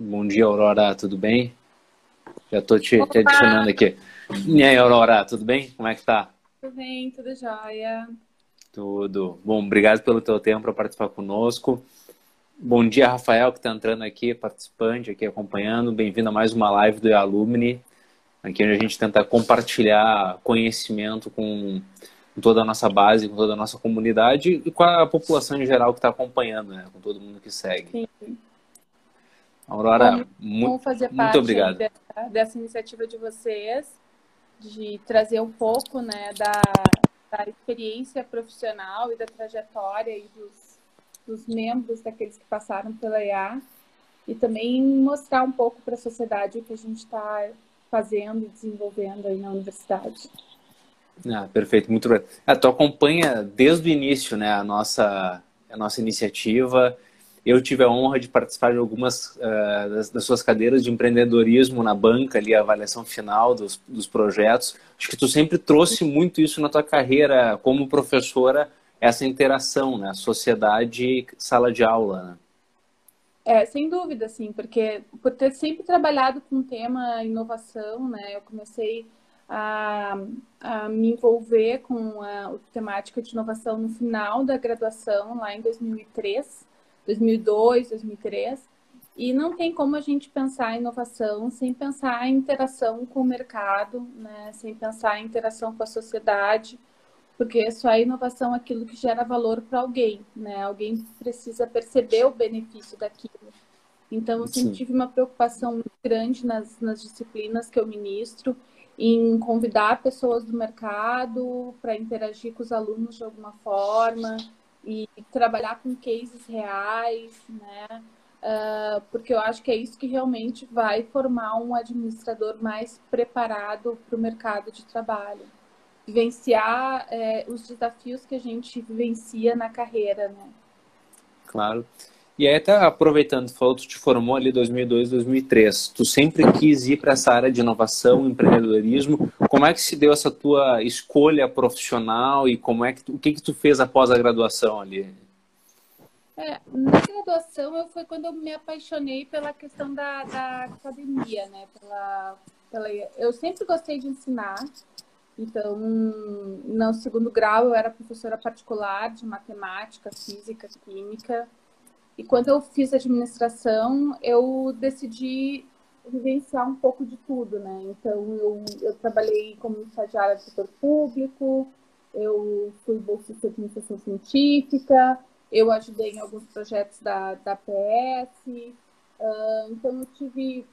Bom dia, Aurora, tudo bem? Já estou te, te, adicionando aqui. E aí, Aurora, tudo bem? Como é que tá? Tudo bem, tudo jóia. Tudo. Bom, obrigado pelo teu tempo para participar conosco. Bom dia, Rafael, que está entrando aqui, participante, aqui acompanhando. Bem-vindo a mais uma live do Alumni, aqui onde a gente tenta compartilhar conhecimento com toda a nossa base, com toda a nossa comunidade e com a população em geral que está acompanhando, né? com todo mundo que segue. Sim. Aurora, muito, fazer parte muito obrigado. Dessa, dessa, iniciativa de vocês, de trazer um pouco né, da, da experiência profissional e da trajetória e dos, dos membros daqueles que passaram pela IA e também mostrar um pouco para a sociedade o que a gente está fazendo e desenvolvendo aí na universidade. Ah, perfeito, muito bem. Ah, tu acompanha desde o início né, a, nossa, a nossa iniciativa eu tive a honra de participar de algumas uh, das, das, suas cadeiras de empreendedorismo na banca, ali, a avaliação final dos, dos projetos. Acho que tu sempre trouxe muito isso na tua carreira como professora, essa interação, né? Sociedade, sala de aula, né? É, sem dúvida, sim, porque por ter sempre trabalhado com o tema inovação, né? Eu comecei a, a me envolver com a, a temática de inovação no final da graduação, lá em 2003. 2002, 2003. E não tem como a gente pensar em inovação sem pensar em interação com o mercado, né? sem pensar em interação com a sociedade, porque só a inovação é aquilo que gera valor para alguém, né? Alguém precisa perceber o benefício daquilo. Então, eu sempre Sim. tive uma preocupação muito grande nas, nas disciplinas que eu ministro, em convidar pessoas do mercado para interagir com os alunos de alguma forma, e trabalhar com cases reais, né? Uh, porque eu acho que é isso que realmente vai formar um administrador mais preparado para o mercado de trabalho. Vivenciar é, os desafios que a gente vivencia na carreira, né? Claro. E aí, até aproveitando, falou, tu te formou ali em 2002, 2003. Tu sempre quis ir para essa área de inovação, empreendedorismo. Como é que se deu essa tua escolha profissional e como é que tu, o que que tu fez após a graduação ali? É, na graduação eu foi quando eu me apaixonei pela questão da, da academia, né? Pela, pela, eu sempre gostei de ensinar. Então, no segundo grau eu era professora particular de matemática, física, química. E quando eu fiz administração, eu decidi vivenciar um pouco de tudo, né? Então, eu, eu trabalhei como estagiária do setor público, eu fui bolsista de iniciação científica, eu ajudei em alguns projetos da, da PS, uh, então eu tive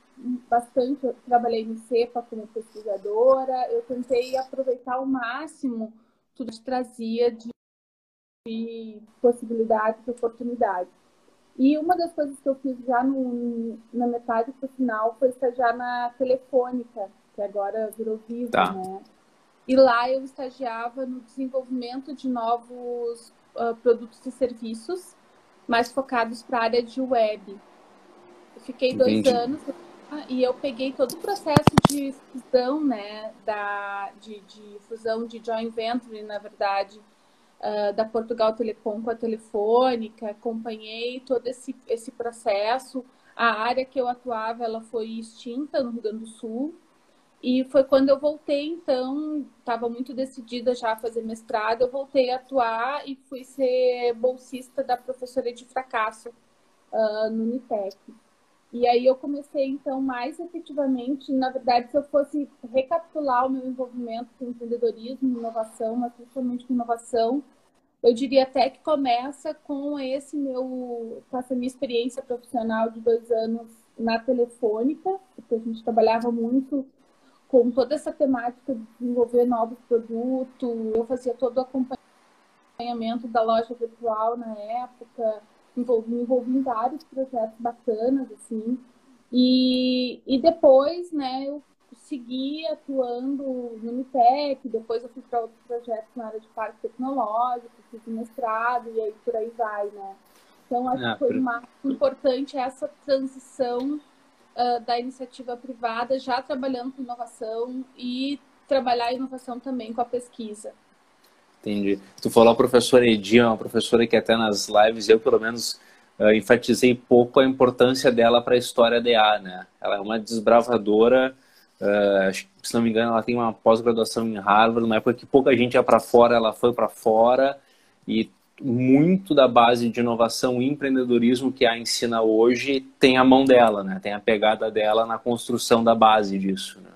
bastante, eu trabalhei no CEPA como pesquisadora, eu tentei aproveitar ao máximo tudo que trazia de, de possibilidades e oportunidades. E uma das coisas que eu fiz já no, na metade pro final foi estagiar na Telefônica, que agora virou Vivo, tá. né? E lá eu estagiava no desenvolvimento de novos uh, produtos e serviços, mais focados para a área de web. Eu fiquei Entendi. dois anos e eu peguei todo o processo de fusão, né, da, de, de fusão de joint venture, na verdade, uh, da Portugal Telecom com a Telefônica, acompanhei todo esse, esse processo. A área que eu atuava, ela foi extinta no Rio Grande do Sul. E foi quando eu voltei, então, estava muito decidida já a fazer mestrado, eu voltei a atuar e fui ser bolsista da professora de fracasso uh, no Unitec. E aí eu comecei, então, mais efetivamente, na verdade, se eu fosse recapitular o meu envolvimento com empreendedorismo, inovação, mas principalmente com inovação, eu diria até que começa com esse meu, com essa minha experiência profissional de dois anos na Telefônica, porque a gente trabalhava muito com toda essa temática de desenvolver novos produtos, eu fazia todo o acompanhamento da loja virtual na época, envolvi, me envolvi em vários projetos bacanas, assim. E, e depois, né, eu segui atuando no Unitec, depois eu fui para outros projetos na área de parque tecnológico, fiz mestrado e aí por aí vai, né? Então, acho ah, que foi mais importante essa transição uh, da iniciativa privada, já trabalhando com inovação e trabalhar a inovação também com a pesquisa. Entendi. Tu falou a professora Edia, uma professora que até nas lives eu, pelo menos, uh, enfatizei pouco a importância dela para a história DA, né? Ela é uma desbravadora, uh, se não me engano, ela tem uma pós-graduação em Harvard, numa época que pouca gente ia para fora, ela foi para fora e muito da base de inovação e empreendedorismo que a ensina hoje tem a mão dela, né? Tem a pegada dela na construção da base disso, né?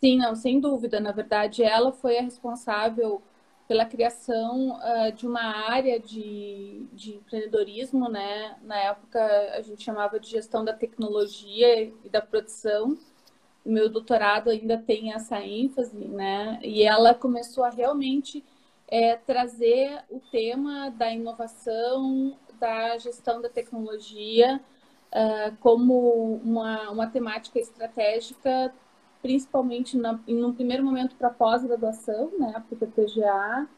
Sim, não, sem dúvida. Na verdade, ela foi a responsável pela criação uh, de uma área de, de empreendedorismo, né? Na época a gente chamava de gestão da tecnologia e da produção. O meu doutorado ainda tem essa ênfase, né? E ela começou a realmente é, trazer o tema da inovação, da gestão da tecnologia uh, como uma, uma temática estratégica principalmente na, em um primeiro momento para pós-graduação, né, para o PGA,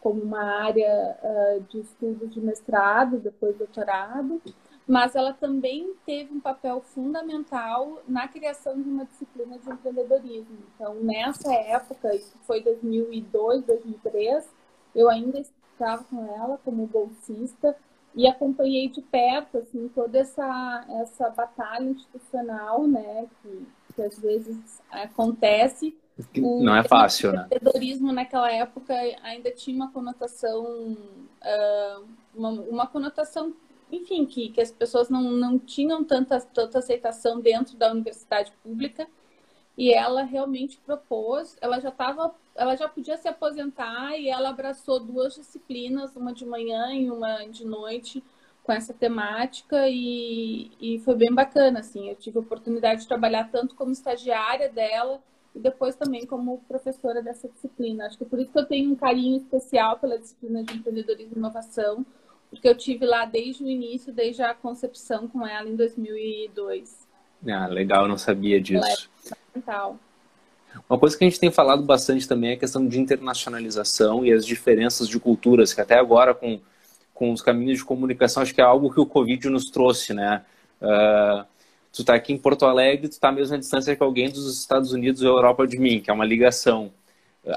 como uma área uh, de estudos de mestrado, depois doutorado, mas ela também teve um papel fundamental na criação de uma disciplina de empreendedorismo. Então, nessa época, isso foi 2002, 2003, eu ainda estava com ela como bolsista e acompanhei de perto assim toda essa essa batalha institucional, né, que que às vezes acontece. O não é fácil, né? O empreendedorismo naquela época ainda tinha uma conotação, uh, uma, uma, conotação, enfim, que, que as pessoas não, não tinham tanta, tanta aceitação dentro da universidade pública. E ela realmente propôs, ela já estava, ela já podia se aposentar e ela abraçou duas disciplinas, uma de manhã e uma de noite, com essa temática e, e foi bem bacana, assim. Eu tive a oportunidade de trabalhar tanto como estagiária dela e depois também como professora dessa disciplina. Acho que é por isso que eu tenho um carinho especial pela disciplina de empreendedorismo e inovação, porque eu tive lá desde o início, desde a concepção com ela em 2002. Ah, legal, eu não sabia disso. É Uma coisa que a gente tem falado bastante também é a questão de internacionalização e as diferenças de culturas, que até agora com com os caminhos de comunicação, acho que é algo que o Covid nos trouxe, né? Uh, tu está aqui em Porto Alegre, tu está à mesma distância que alguém dos Estados Unidos ou Europa de mim, que é uma ligação.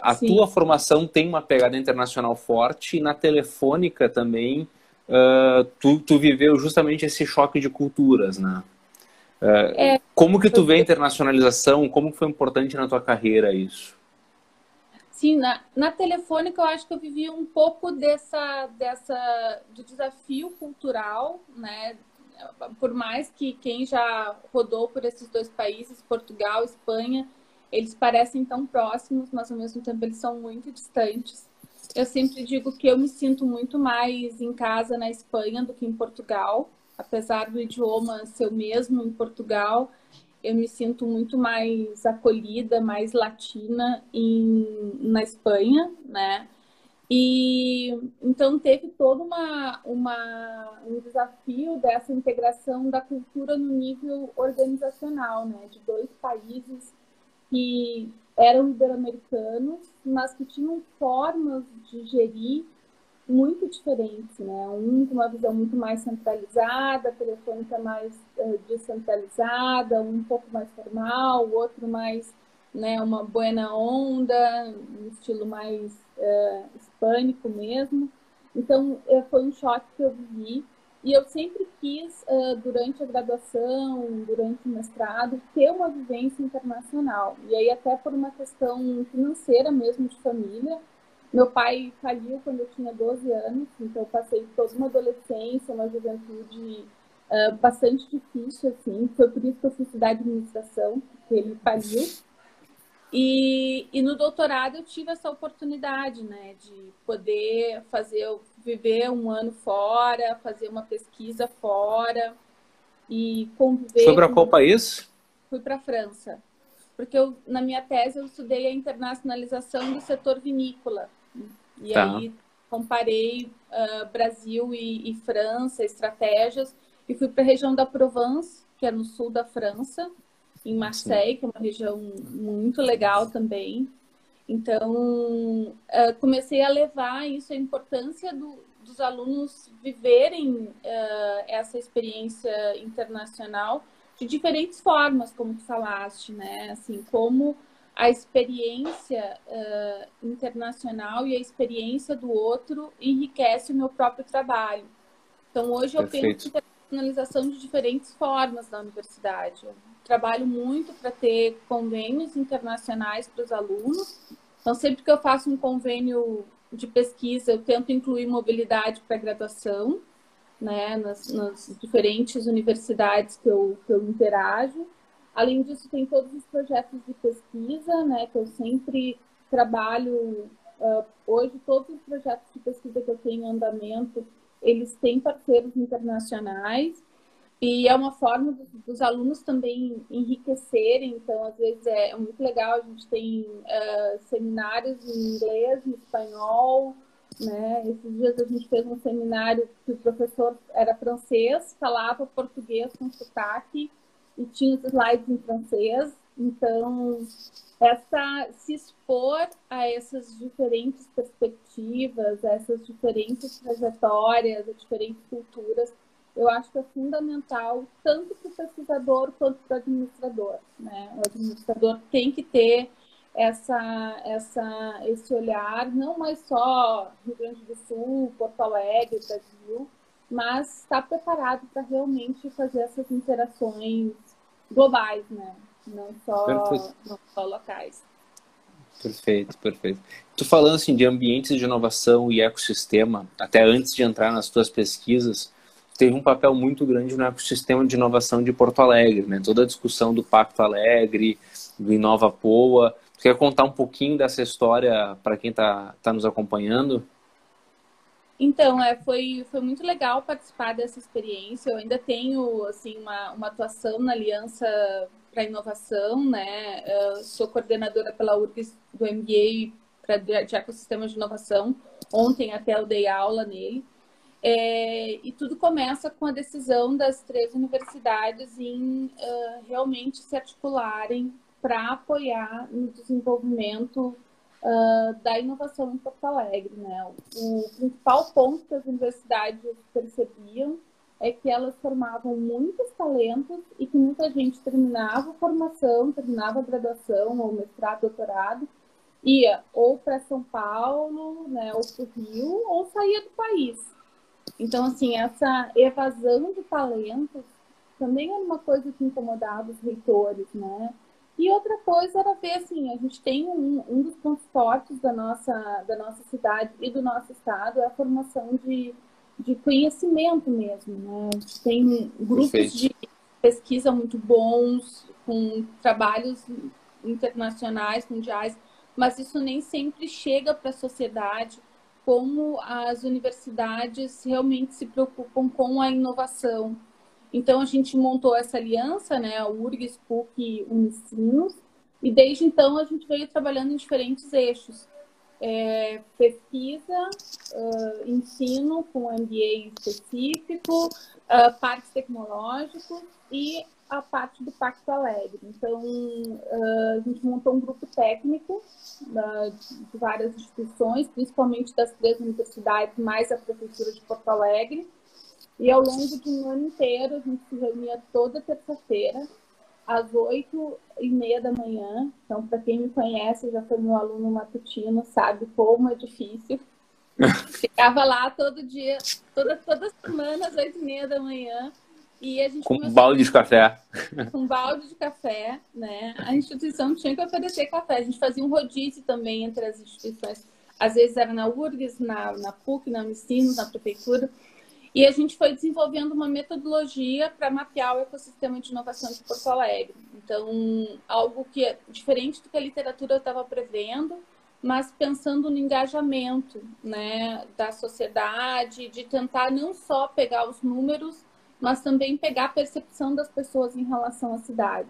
A Sim. tua formação tem uma pegada internacional forte e na telefônica também uh, tu, tu viveu justamente esse choque de culturas, né? Uh, é, como que tu vê a internacionalização? Como foi importante na tua carreira isso? Sim, na, na telefônica eu acho que eu vivi um pouco dessa, dessa do desafio cultural, né? Por mais que quem já rodou por esses dois países, Portugal, Espanha, eles parecem tão próximos, mas ao mesmo tempo eles são muito distantes. Eu sempre digo que eu me sinto muito mais em casa na Espanha do que em Portugal, apesar do idioma ser o mesmo em Portugal eu me sinto muito mais acolhida, mais latina em, na Espanha, né? E então teve todo uma, uma, um desafio dessa integração da cultura no nível organizacional, né? De dois países que eram ibero-americanos, mas que tinham formas de gerir muito diferentes, né? Um com uma visão muito mais centralizada, telefônica mais uh, descentralizada, um pouco mais formal, o outro mais, né, uma buena onda, um estilo mais uh, hispânico mesmo. Então, uh, foi um choque que eu vivi. E eu sempre quis, durante a graduação, durante o mestrado, ter uma vivência internacional. E aí, até por uma questão financeira mesmo de família, meu pai faliu quando eu tinha 12 anos, então eu passei toda uma adolescência, uma juventude uh, bastante difícil, assim. Foi por isso que eu fui estudar administração, porque ele faliu. E, e no doutorado eu tive essa oportunidade, né, de poder fazer, viver um ano fora, fazer uma pesquisa fora e conviver. Foi para qual país? Fui para a França, porque eu, na minha tese eu estudei a internacionalização do setor vinícola. E tá. aí comparei uh, Brasil e, e, França, estratégias, e fui para a região da Provence, que é no sul da França, em Marseille, Sim. que é uma região muito legal também. Então, uh, comecei a levar isso, a importância do, dos alunos viverem uh, essa experiência internacional de diferentes formas, como tu falaste, né? Assim, como a experiência uh, internacional e a experiência do outro enriquece o meu próprio trabalho. Então, hoje eu Perfeito. penso internacionalização de diferentes formas na universidade. Eu trabalho muito para ter convênios internacionais para os alunos. Então, sempre que eu faço um convênio de pesquisa, eu tento incluir mobilidade para graduação, né, nas, nas, diferentes universidades que eu, que eu interajo. Além disso, tem todos os projetos de pesquisa, né, que eu sempre trabalho. Uh, hoje, todos os projetos de pesquisa que eu tenho em andamento, eles têm parceiros internacionais. E é uma forma dos, dos, alunos também enriquecerem. Então, às vezes é muito legal. A gente tem uh, seminários em inglês, em espanhol. Né? Esses dias a gente fez um seminário que o professor era francês, falava português com sotaque e tinha os slides em francês. Então, essa, se expor a essas diferentes perspectivas, a essas diferentes trajetórias, a diferentes culturas, eu acho que é fundamental tanto para o pesquisador quanto para o administrador. Né? O administrador tem que ter essa, essa, esse olhar, não mais só Rio Grande do Sul, Porto Alegre, Brasil, mas estar preparado para realmente fazer essas interações globais, né? não só, não só locais. Perfeito, perfeito. Tu falando assim de ambientes de inovação e ecossistema, até antes de entrar nas tuas pesquisas, teve um papel muito grande no ecossistema de inovação de Porto Alegre, né? Toda a discussão do Pacto Alegre, do Inova Poa. Tu quer contar um pouquinho dessa história para quem está tá nos acompanhando? Então, é, foi, foi muito legal participar dessa experiência. Eu ainda tenho assim uma, uma atuação na Aliança para Inovação, né? Eu sou coordenadora pela URGS do MBA pra, de Ecossistemas de Inovação. Ontem até eu dei aula nele. É, e tudo começa com a decisão das três universidades em uh, realmente se articularem para apoiar no desenvolvimento uh, da inovação em Porto Alegre. Né? O principal ponto que as universidades percebiam é que elas formavam muitos talentos e que muita gente terminava a formação, terminava a graduação ou mestrado, doutorado, ia ou para São Paulo, né, ou para o Rio, ou saía do país. Então, assim, essa evasão de talentos também era uma coisa que incomodava os reitores, né? E outra coisa era ver, assim, a gente tem um, um dos pontos fortes da nossa, da nossa cidade e do nosso estado é a formação de, de conhecimento mesmo, né? A gente tem grupos Perfeito. de pesquisa muito bons, com trabalhos internacionais, mundiais, mas isso nem sempre chega para a sociedade como as universidades realmente se preocupam com a inovação. Então, a gente montou essa aliança, né, a URGS, PUC e Unicinos, e desde então a gente veio trabalhando em diferentes eixos. É, pesquisa, uh, ensino com MBA específico, uh, parques tecnológicos e a parte do Pacto Alegre. Então, uh, a gente montou um grupo técnico uh, de várias instituições, principalmente das três universidades, mais a Prefeitura de Porto Alegre. E ao longo de um ano inteiro, a gente se reunia toda terça-feira, às oito e meia da manhã. Então, para quem me conhece, já foi meu aluno matutino, sabe como é difícil. Ficava lá todo dia, toda, toda semana, às oito e meia da manhã, e a gente com um balde de café. Com um balde de café, né? A instituição tinha que oferecer café. A gente fazia um rodízio também entre as instituições. Às vezes era na URGS, na, na PUC, na Unicinos, na prefeitura. E a gente foi desenvolvendo uma metodologia para mapear o ecossistema de inovação de Porto Alegre. Então, algo que é diferente do que a literatura estava prevendo, mas pensando no engajamento né, da sociedade, de tentar não só pegar os números, mas também pegar a percepção das pessoas em relação à cidade.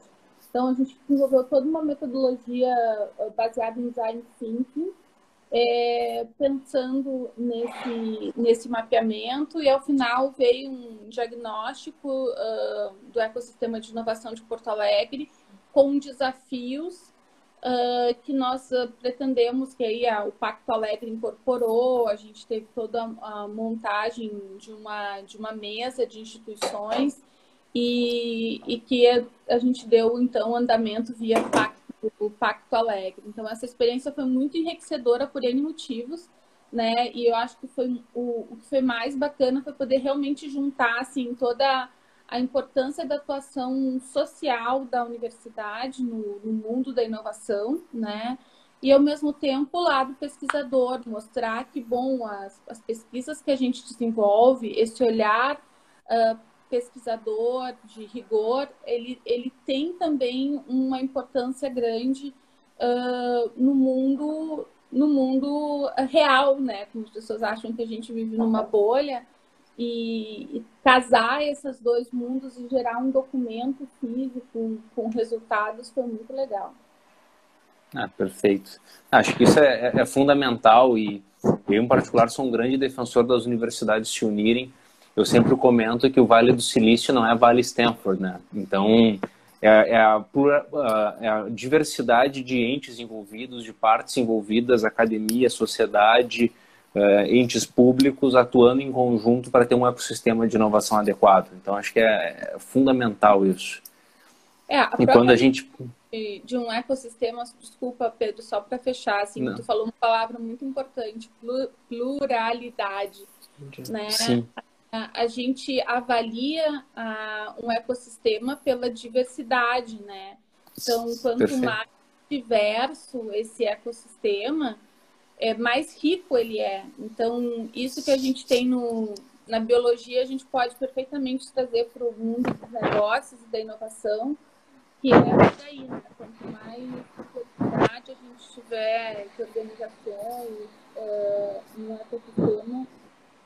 Então, a gente desenvolveu toda uma metodologia eh, baseada em design thinking, é, pensando nesse, nesse mapeamento, e ao final veio um diagnóstico uh, do ecossistema de inovação de Porto Alegre com desafios uh, que nós uh, pretendemos que aí a, o Pacto Alegre incorporou, a gente teve toda a, a, montagem de uma, de uma mesa de instituições e, e que a, a gente deu, então, andamento via Pacto, o Pacto Alegre. Então, essa experiência foi muito enriquecedora por N motivos, né? E eu acho que foi o, o que foi mais bacana foi poder realmente juntar assim toda a importância da atuação social da universidade no, no mundo da inovação, né? E ao mesmo tempo o lado pesquisador, mostrar que bom as, as pesquisas que a gente desenvolve, esse olhar uh, pesquisador de rigor, ele, ele tem também uma importância grande uh, no mundo no mundo real, né? Como as pessoas acham que a gente vive numa bolha e, e casar esses dois mundos e gerar um documento físico com resultados foi muito legal. Ah, perfeito. Acho que isso é, é, é fundamental e eu, em particular, sou um grande defensor das universidades se unirem. Eu sempre comento que o Vale do Silício não é Vale Stanford, né? Então, é, é, a, é, a, diversidade de entes envolvidos, de partes envolvidas, academia, sociedade, é, entes públicos atuando em conjunto para ter um ecossistema de inovação adequado. Então, acho que é, é fundamental isso. É, a e quando a gente de um ecossistema, desculpa, Pedro, só para fechar, assim, Não. tu falou uma palavra muito importante, pluralidade, né? Sim a gente avalia a, um ecossistema pela diversidade, né? Então, quanto Perfeito. mais diverso esse ecossistema, é, mais rico ele é. Então, isso que a gente tem no, na biologia, a gente pode perfeitamente trazer para o mundo dos negócios e da inovação, que é daí, né? Quanto mais diversidade a gente tiver de organizações é, no ecossistema,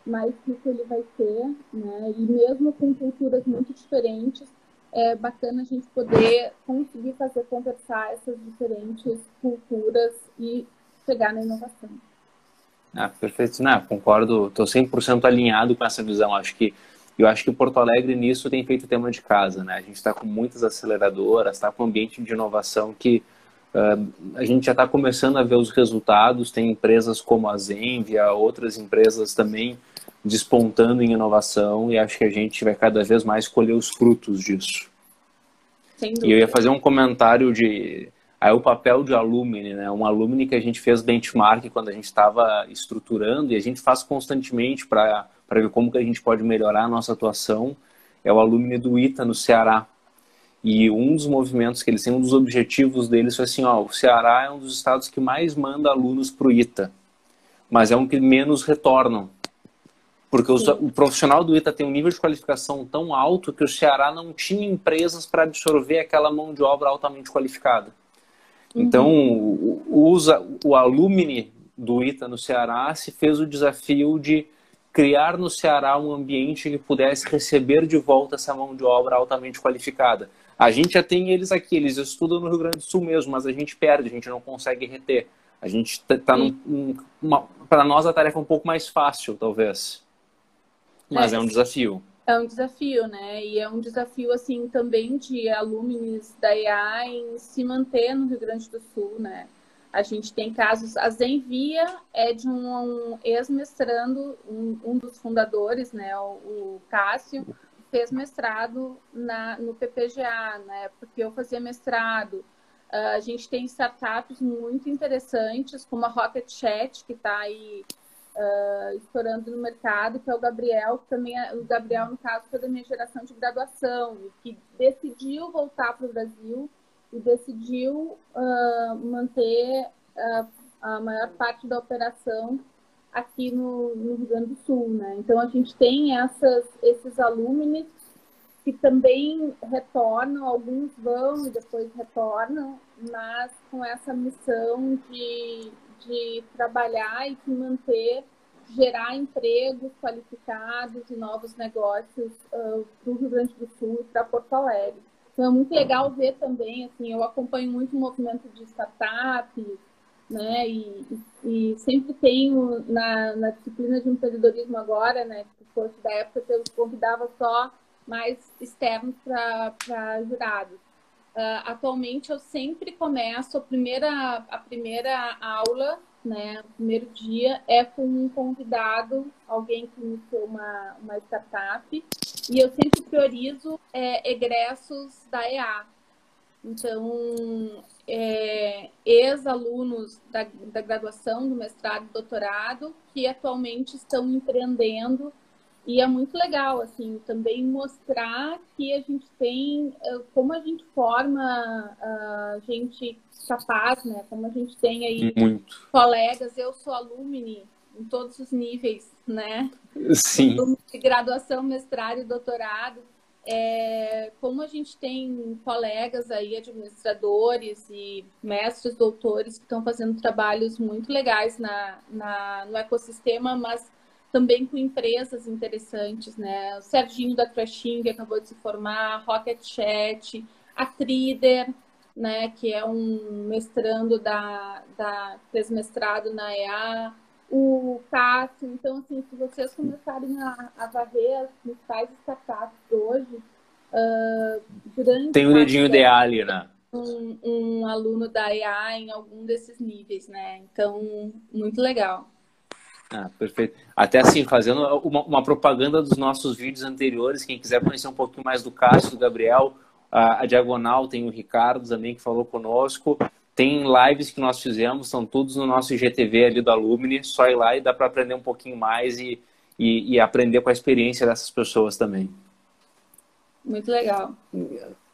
mais rico ele vai ser, né? E mesmo com culturas muito diferentes, é bacana a gente poder conseguir fazer conversar essas diferentes culturas e chegar na inovação. Ah, perfeito. Não, concordo, estou 100% alinhado com essa visão. Acho que eu acho que Porto Alegre nisso tem feito tema de casa, né? A gente está com muitas aceleradoras, está com um ambiente de inovação que uh, a gente já está começando a ver os resultados. Tem empresas como a Zenvia, outras empresas também despontando em inovação e acho que a gente vai cada vez mais colher os frutos disso. E eu ia fazer um comentário de aí o papel de alumni, né? Um alumni que a gente fez benchmark quando a gente estava estruturando e a gente faz constantemente para ver como que a gente pode melhorar a nossa atuação. É o alumni do ITA no Ceará. E um dos movimentos que eles têm, um dos objetivos deles foi assim, ó, o Ceará é um dos estados que mais manda alunos para o ITA, mas é um que menos retornam. Porque os, o profissional do ITA tem um nível de qualificação tão alto que o Ceará não tinha empresas para absorver aquela mão de obra altamente qualificada. Uhum. Então, o, usa, o alumni do ITA no Ceará se fez o desafio de criar no Ceará um ambiente que pudesse receber de volta essa mão de obra altamente qualificada. A gente já tem eles aqui, eles estudam no Rio Grande do Sul mesmo, mas a gente perde, a gente não consegue reter. A gente está num. Para nós a tarefa é um pouco mais fácil, talvez. Mas é, é um desafio. É um desafio, né? E é um desafio, assim, também de alunos da EA em se manter no Rio Grande do Sul, né? A gente tem casos, a Zenvia é de um, um ex-mestrando, um, um, dos fundadores, né, o, o Cássio, fez mestrado na, no PPGA, né, porque eu fazia mestrado. Uh, a gente tem startups muito interessantes, como a Rocket Chat, que está aí uh, estourando no mercado, que é o Gabriel, que também é, o Gabriel, no caso, foi da minha geração de graduação, que decidiu voltar para o Brasil e decidiu uh, manter uh, a maior parte da operação aqui no, no, Rio Grande do Sul, né? Então a gente tem essas, esses alunos que também retornam, alguns vão e depois retornam, mas com essa missão de de trabalhar e de manter, gerar empregos qualificados e novos negócios uh, para o Rio Grande do Sul e para Porto Alegre. Então é muito legal ver também, assim, eu acompanho muito o movimento de startups, né, e, e sempre tenho na, na, disciplina de empreendedorismo agora, né, que fosse da época que eu convidava só mais externos para jurados. Uh, atualmente eu sempre começo a primeira, a primeira aula, né, o primeiro dia é com um convidado, alguém que iniciou uma, uma startup, e eu sempre priorizo é, egressos da EA, Então, é, ex-alunos da, da graduação, do mestrado, do doutorado, que atualmente estão empreendendo e é muito legal, assim, também mostrar que a gente tem, eh, como a gente forma a gente capaz, né? Como a gente tem aí muito. colegas, eu sou alumni em todos os níveis, né? Sim. De graduação, mestrado e doutorado. É, como a gente tem colegas aí, administradores e mestres, doutores, que estão fazendo trabalhos muito legais na, na, no ecossistema, mas também com empresas interessantes, né? O Serginho da Trashing acabou de se formar, Rocket Chat, a Trider, né? Que é um mestrando da, da fez mestrado na EA, o Cássio. Então, assim, se vocês começarem a, a varrer as principais startups hoje, uh, durante tem o dedinho de ali, né? Um, um aluno da EA em algum desses níveis, né? Então, muito legal. Ah, perfeito. Até assim, fazendo uma, uma, propaganda dos nossos vídeos anteriores, quem quiser conhecer um pouquinho mais do Cássio, do Gabriel, a, a, Diagonal tem o Ricardo também que falou conosco. Tem lives que nós fizemos, são todos no nosso IGTV ali do Alumni, só ir lá e dá para aprender um pouquinho mais e, e, e, aprender com a experiência dessas pessoas também. Muito legal.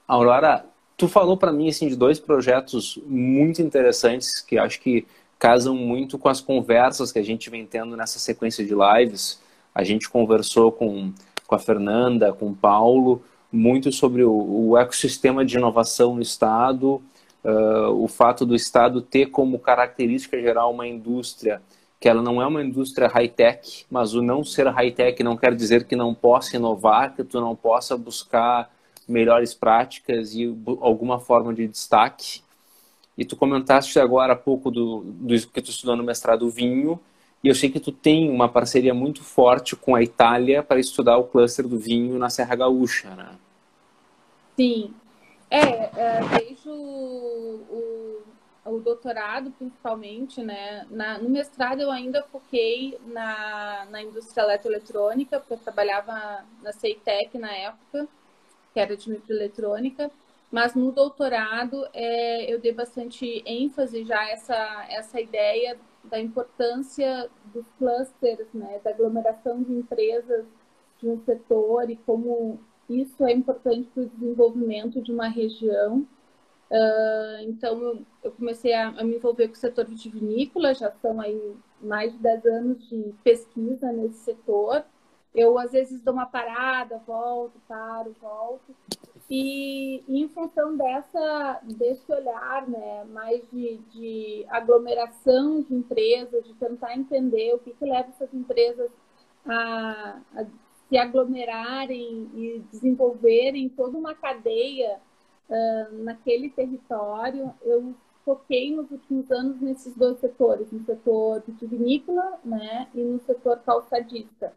Aurora, tu falou para mim assim de dois projetos muito interessantes que acho que casam muito com as conversas que a gente vem tendo nessa sequência de lives. A gente conversou com, com a Fernanda, com o Paulo, muito sobre o, o ecossistema de inovação no Estado, uh, o fato do Estado ter como característica geral uma indústria que ela não é uma indústria high-tech, mas o não ser high-tech não quer dizer que não possa inovar, que tu não possa buscar melhores práticas e alguma forma de destaque. E tu comentaste agora há pouco do, do que tu estudou no mestrado vinho, e eu sei que tu tem uma parceria muito forte com a Itália para estudar o cluster do vinho na Serra Gaúcha, né? Sim. É, é desde o, o, o, doutorado, principalmente, né? Na, no mestrado eu ainda foquei na, na indústria eletroeletrônica, porque eu trabalhava na Ceitec na época, que era de microeletrônica. Mas no doutorado é, eu dei bastante ênfase já essa essa ideia da importância dos clusters, né, da aglomeração de empresas de um setor e como isso é importante para o desenvolvimento de uma região. Uh, então, eu comecei a, a, me envolver com o setor vitivinícola, já são aí mais de 10 anos de pesquisa nesse setor. Eu, às vezes, dou uma parada, volto, paro, volto. E, e, em função dessa, desse olhar né, mais de, de aglomeração de empresas, de tentar entender o que, que leva essas empresas a, a se aglomerarem e desenvolverem toda uma cadeia uh, naquele território, eu foquei nos últimos anos nesses dois setores, no setor vitivinícola né, e no setor calçadista.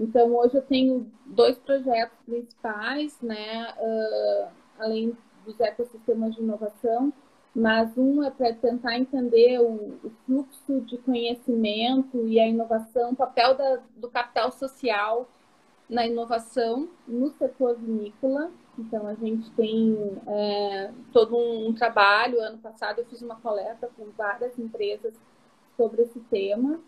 Então, hoje eu tenho dois projetos principais, né, uh, além dos ecossistemas de inovação, mas um é para tentar entender o, o, fluxo de conhecimento e a inovação, o papel da, do capital social na inovação no setor vinícola. Então, a gente tem é, todo um, um trabalho. Ano passado, eu fiz uma coleta com várias empresas sobre esse tema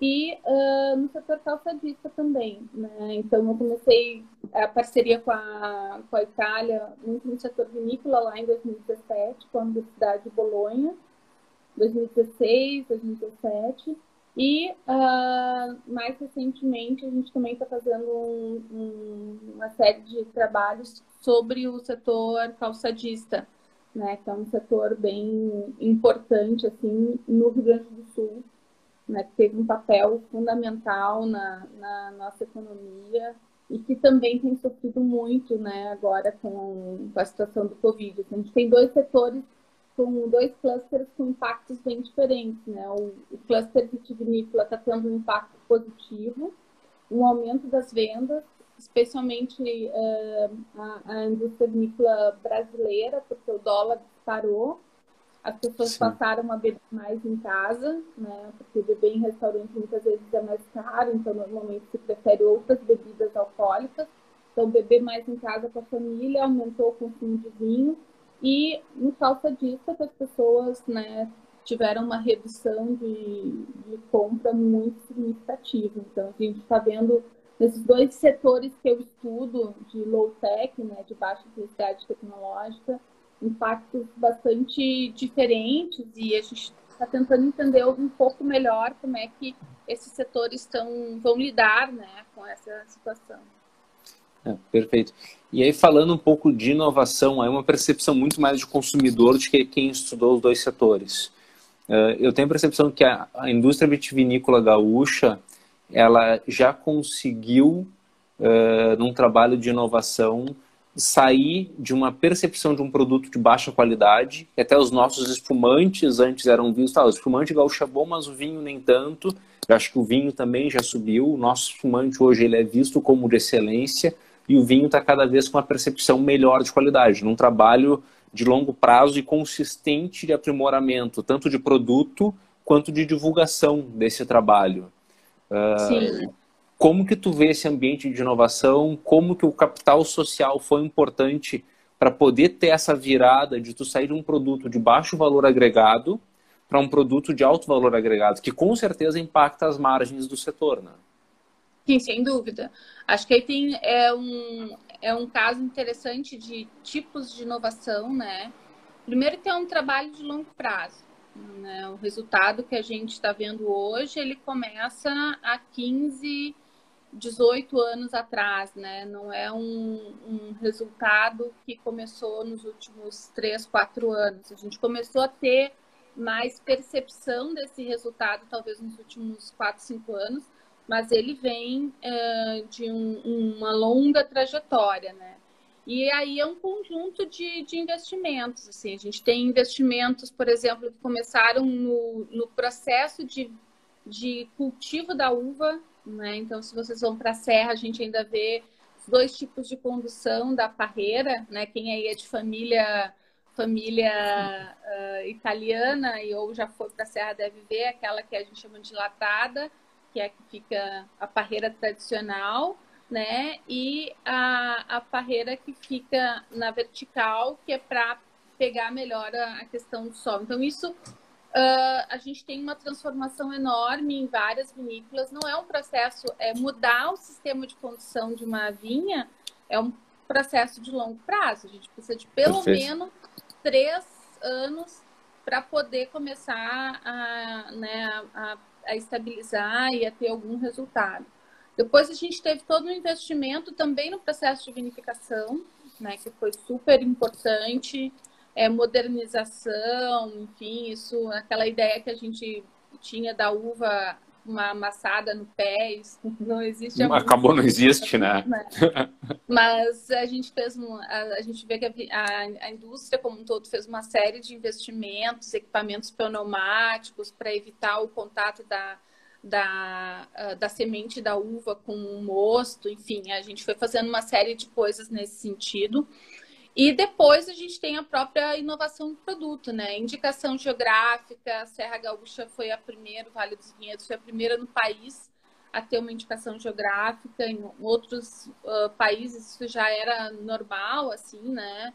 e uh, no setor calçadista também. Né? Então, eu comecei a parceria com a, com a Itália, muito no setor vinícola, lá em 2017, com a Universidade de Bolonha, 2016, 2017. E uh, mais recentemente a gente também está fazendo um, um, uma série de trabalhos sobre o setor calçadista, né, que é um setor bem importante assim no Rio Grande do Sul né, que teve um papel fundamental na, na, nossa economia e que também tem sofrido muito né, agora com, a situação do Covid. A gente tem dois setores com dois clusters com impactos bem diferentes. Né? O, o cluster vitivinícola está tendo um impacto positivo, um aumento das vendas, especialmente uh, a, a indústria vinícola brasileira, porque o dólar disparou as pessoas Sim. passaram a beber mais em casa, né? Porque beber em restaurante muitas vezes é mais caro, então normalmente se prefere outras bebidas alcoólicas. Então beber mais em casa com a família aumentou o consumo de vinho E, em falta disso, as pessoas né, tiveram uma redução de, de compra muito significativa. Então, a gente está vendo nesses dois setores que eu estudo, de low-tech, né, de baixa intensidade tecnológica, impactos bastante diferentes e a gente está tentando entender um pouco melhor como é que esses setores estão, vão lidar né, com essa situação. É, perfeito. E aí, falando um pouco de inovação, é uma percepção muito mais de consumidor do que quem estudou os dois setores. Uh, eu tenho a percepção que a, a, indústria vitivinícola gaúcha ela já conseguiu, uh, num trabalho de inovação, sair de uma percepção de um produto de baixa qualidade, até os nossos espumantes antes eram vistos, ah, o espumante gaúcho é bom, mas o vinho nem tanto. Eu acho que o vinho também já subiu. O nosso espumante hoje ele é visto como de excelência e o vinho está cada vez com uma percepção melhor de qualidade, num trabalho de longo prazo e consistente de aprimoramento, tanto de produto quanto de divulgação desse trabalho. Sim. Uh, como que tu vê esse ambiente de inovação? Como que o capital social foi importante para poder ter essa virada de tu sair de um produto de baixo valor agregado para um produto de alto valor agregado, que com certeza impacta as margens do setor, né? Sim, sem dúvida. Acho que aí tem é um, é um caso interessante de tipos de inovação, né? Primeiro que é um trabalho de longo prazo. Né? O resultado que a gente está vendo hoje, ele começa a 15, 18 anos atrás, né? Não é um, um resultado que começou nos últimos 3, 4 anos. A gente começou a ter mais percepção desse resultado, talvez nos últimos 4, 5 anos, mas ele vem é, de um, uma longa trajetória, né? E aí é um conjunto de, de investimentos, assim, a gente tem investimentos, por exemplo, que começaram no, no processo de, de cultivo da uva, né? Então, se vocês vão para a serra, a gente ainda vê dois tipos de condução da parreira, né? Quem aí é de família família uh, italiana e ou já foi para a serra deve ver aquela que a gente chama de latada, que é que fica a parreira tradicional, né? E a, a parreira que fica na vertical, que é para pegar melhor a, a, questão do sol. Então, isso uh, a gente tem uma transformação enorme em várias vinícolas. Não é um processo, é mudar o sistema de condução de uma vinha, é um processo de longo prazo. A gente precisa de pelo Perfeito. menos três anos para poder começar a, né, a a estabilizar e a ter algum resultado. Depois a gente teve todo um investimento também no processo de vinificação, né, que foi super importante, é, modernização, enfim, isso, aquela ideia que a gente tinha da uva uma amassada no pé, isso não existe. Acabou, não existe, né? Mas a gente fez, um, a, a, gente vê que a, a, indústria como um todo fez uma série de investimentos, equipamentos pneumáticos para evitar o contato da, da, da semente da uva com o mosto, enfim, a gente foi fazendo uma série de coisas nesse sentido. E depois a gente tem a própria inovação do produto, né? Indicação geográfica, a Serra Gaúcha foi a primeira, o Vale dos Vinhedos foi a primeira no país a ter uma indicação geográfica. Em outros uh, países isso já era normal, assim, né?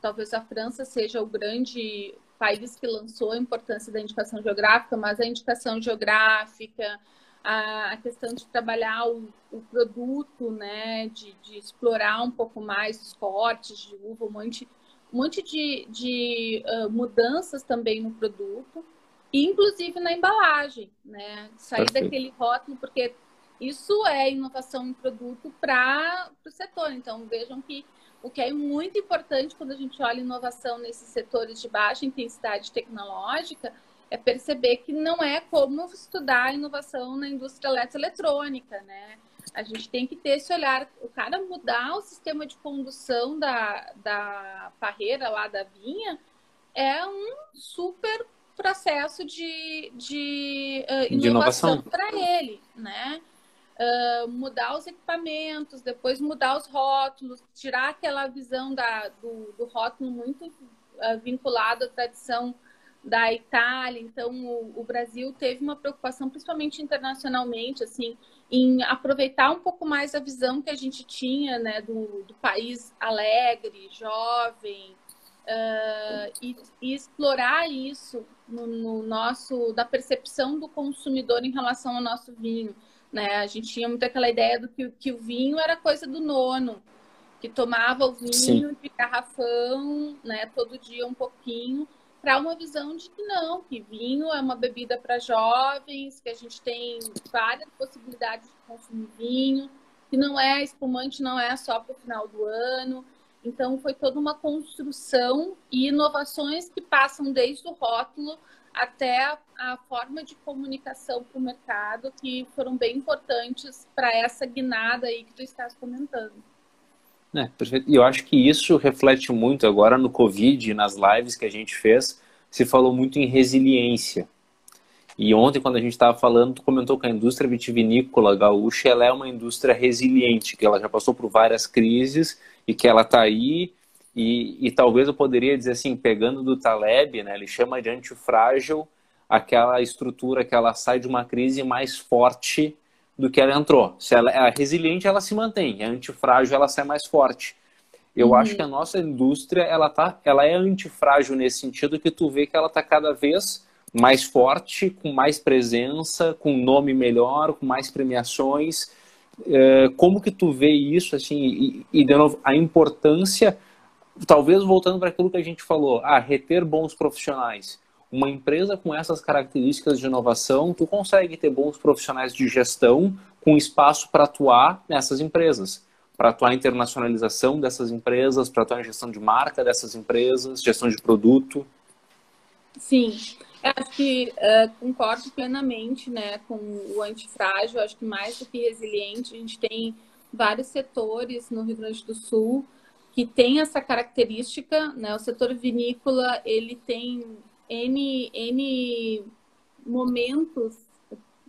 Talvez a França seja o grande país que lançou a importância da indicação geográfica, mas a indicação geográfica, a, questão de trabalhar o, o produto, né, de, de, explorar um pouco mais os cortes de uva, um monte, um monte de, de uh, mudanças também no produto, inclusive na embalagem, né, sair Perfeito. daquele rótulo, porque isso é inovação em produto para o setor. Então, vejam que o que é muito importante quando a gente olha inovação nesses setores de baixa intensidade tecnológica é perceber que não é como estudar inovação na indústria eletroeletrônica, né? A gente tem que ter esse olhar, o cara mudar o sistema de condução da, da parreira lá da vinha é um super processo de, de, uh, inovação, para ele, né? Uh, mudar os equipamentos, depois mudar os rótulos, tirar aquela visão da, do, do rótulo muito uh, vinculado à tradição da Itália, então o, o, Brasil teve uma preocupação, principalmente internacionalmente, assim, em aproveitar um pouco mais a visão que a gente tinha, né, do, do país alegre, jovem, uh, e, e, explorar isso no, no, nosso da percepção do consumidor em relação ao nosso vinho. Né? A gente tinha muito aquela ideia do que, que o vinho era coisa do nono, que tomava o vinho Sim. de garrafão, né, todo dia um pouquinho, para uma visão de que não, que vinho é uma bebida para jovens, que a gente tem várias possibilidades de consumir vinho, que não é espumante, não é só para o final do ano. Então, foi toda uma construção e inovações que passam desde o rótulo até a, forma de comunicação para o mercado, que foram bem importantes para essa guinada aí que tu estás comentando. É, perfeito. E eu acho que isso reflete muito agora no Covid, nas lives que a gente fez, se falou muito em resiliência. E ontem, quando a gente estava falando, tu comentou que a indústria vitivinícola gaúcha ela é uma indústria resiliente, que ela já passou por várias crises e que ela está aí. E, e, talvez eu poderia dizer assim, pegando do Taleb, né, ele chama de antifrágil aquela estrutura que ela sai de uma crise mais forte do que ela entrou. Se ela é resiliente, ela se mantém. É antifrágil, ela sai mais forte. Eu uhum. acho que a nossa indústria, ela, tá, ela é antifrágil nesse sentido que tu vê que ela está cada vez mais forte, com mais presença, com nome melhor, com mais premiações. É, como que tu vê isso, assim, e, e de novo, a importância, talvez voltando para aquilo que a gente falou, ah, reter bons profissionais uma empresa com essas características de inovação, tu consegue ter bons profissionais de gestão com espaço para atuar nessas empresas, para atuar em internacionalização dessas empresas, para atuar em gestão de marca dessas empresas, gestão de produto. Sim, acho que uh, concordo plenamente né, com o antifrágil, acho que mais do que resiliente, a gente tem vários setores no Rio Grande do Sul que tem essa característica, né? O setor vinícola, ele tem N, N momentos,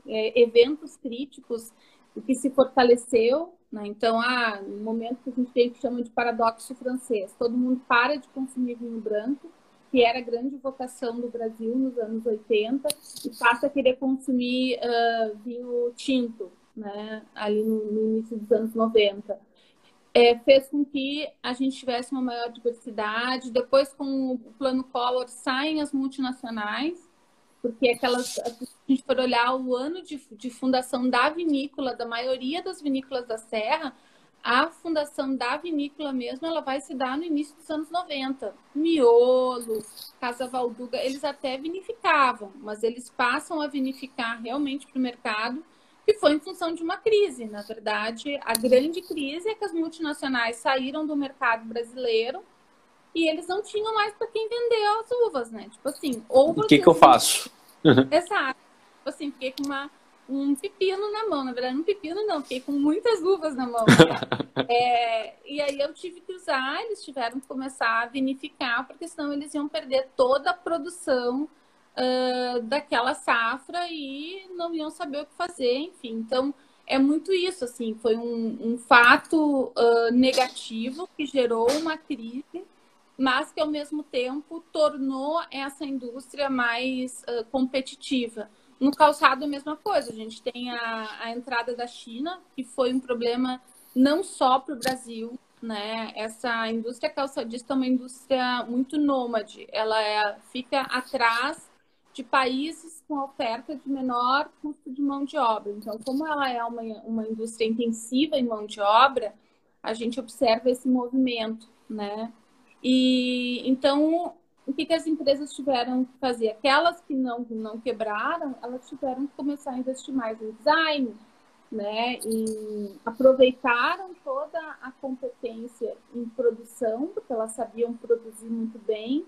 é, eventos críticos, que se fortaleceu. Né? Então, ah, no momento que a gente tem que chama de paradoxo francês, todo mundo para de consumir vinho branco, que era a grande vocação do Brasil nos anos 80, e passa a querer consumir uh, vinho tinto, né? ali no, no início dos anos 90 é, fez com que a gente tivesse uma maior diversidade. Depois, com o plano Collor, saem as multinacionais, porque aquelas, se a gente for olhar o ano de, de fundação da vinícola, da maioria das vinícolas da Serra, a fundação da vinícola mesmo, ela vai se dar no início dos anos 90. Miolo, Casa Valduga, eles até vinificavam, mas eles passam a vinificar realmente para o mercado que foi em função de uma crise. Na verdade, a grande crise é que as multinacionais saíram do mercado brasileiro e eles não tinham mais para quem vender as uvas, né? Tipo assim, ou O que, que eu faço? Exato. Tipo assim, fiquei com uma, um pepino na mão. Na verdade, um pepino não, fiquei com muitas uvas na mão. é, e aí eu tive que usar, eles tiveram que começar a vinificar, porque senão eles iam perder toda a produção uh, daquela safra e não iam saber o que fazer, enfim. Então, é muito isso, assim, foi um, um fato uh, negativo que gerou uma crise, mas que ao mesmo tempo tornou essa indústria mais uh, competitiva. No calçado, a mesma coisa, a gente tem a, a entrada da China, que foi um problema não só para o Brasil, né? Essa indústria calçadista é uma indústria muito nômade, ela é, fica atrás de países com oferta de menor custo de mão de obra. Então, como ela é uma, uma indústria intensiva em mão de obra, a gente observa esse movimento, né? E então, o que, que as empresas tiveram que fazer? Aquelas que não, não quebraram, elas tiveram que começar a investir mais em design, né? E aproveitaram toda a competência em produção, porque elas sabiam produzir muito bem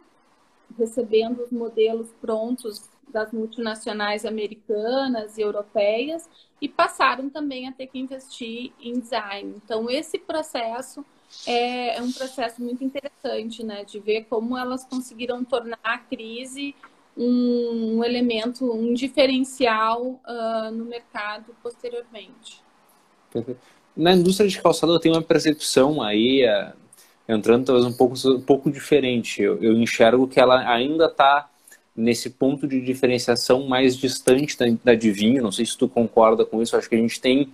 recebendo os modelos prontos das multinacionais americanas e europeias e passaram também a ter que investir em design. Então, esse processo é, é um processo muito interessante, né, de ver como elas conseguiram tornar a crise um, elemento, um diferencial uh, no mercado posteriormente. Na indústria de calçado, eu tenho uma percepção aí, uh entrando talvez um pouco, um pouco diferente. Eu, eu enxergo que ela ainda está nesse ponto de diferenciação mais distante da, da de vinho. Não sei se tu concorda com isso. Acho que a gente tem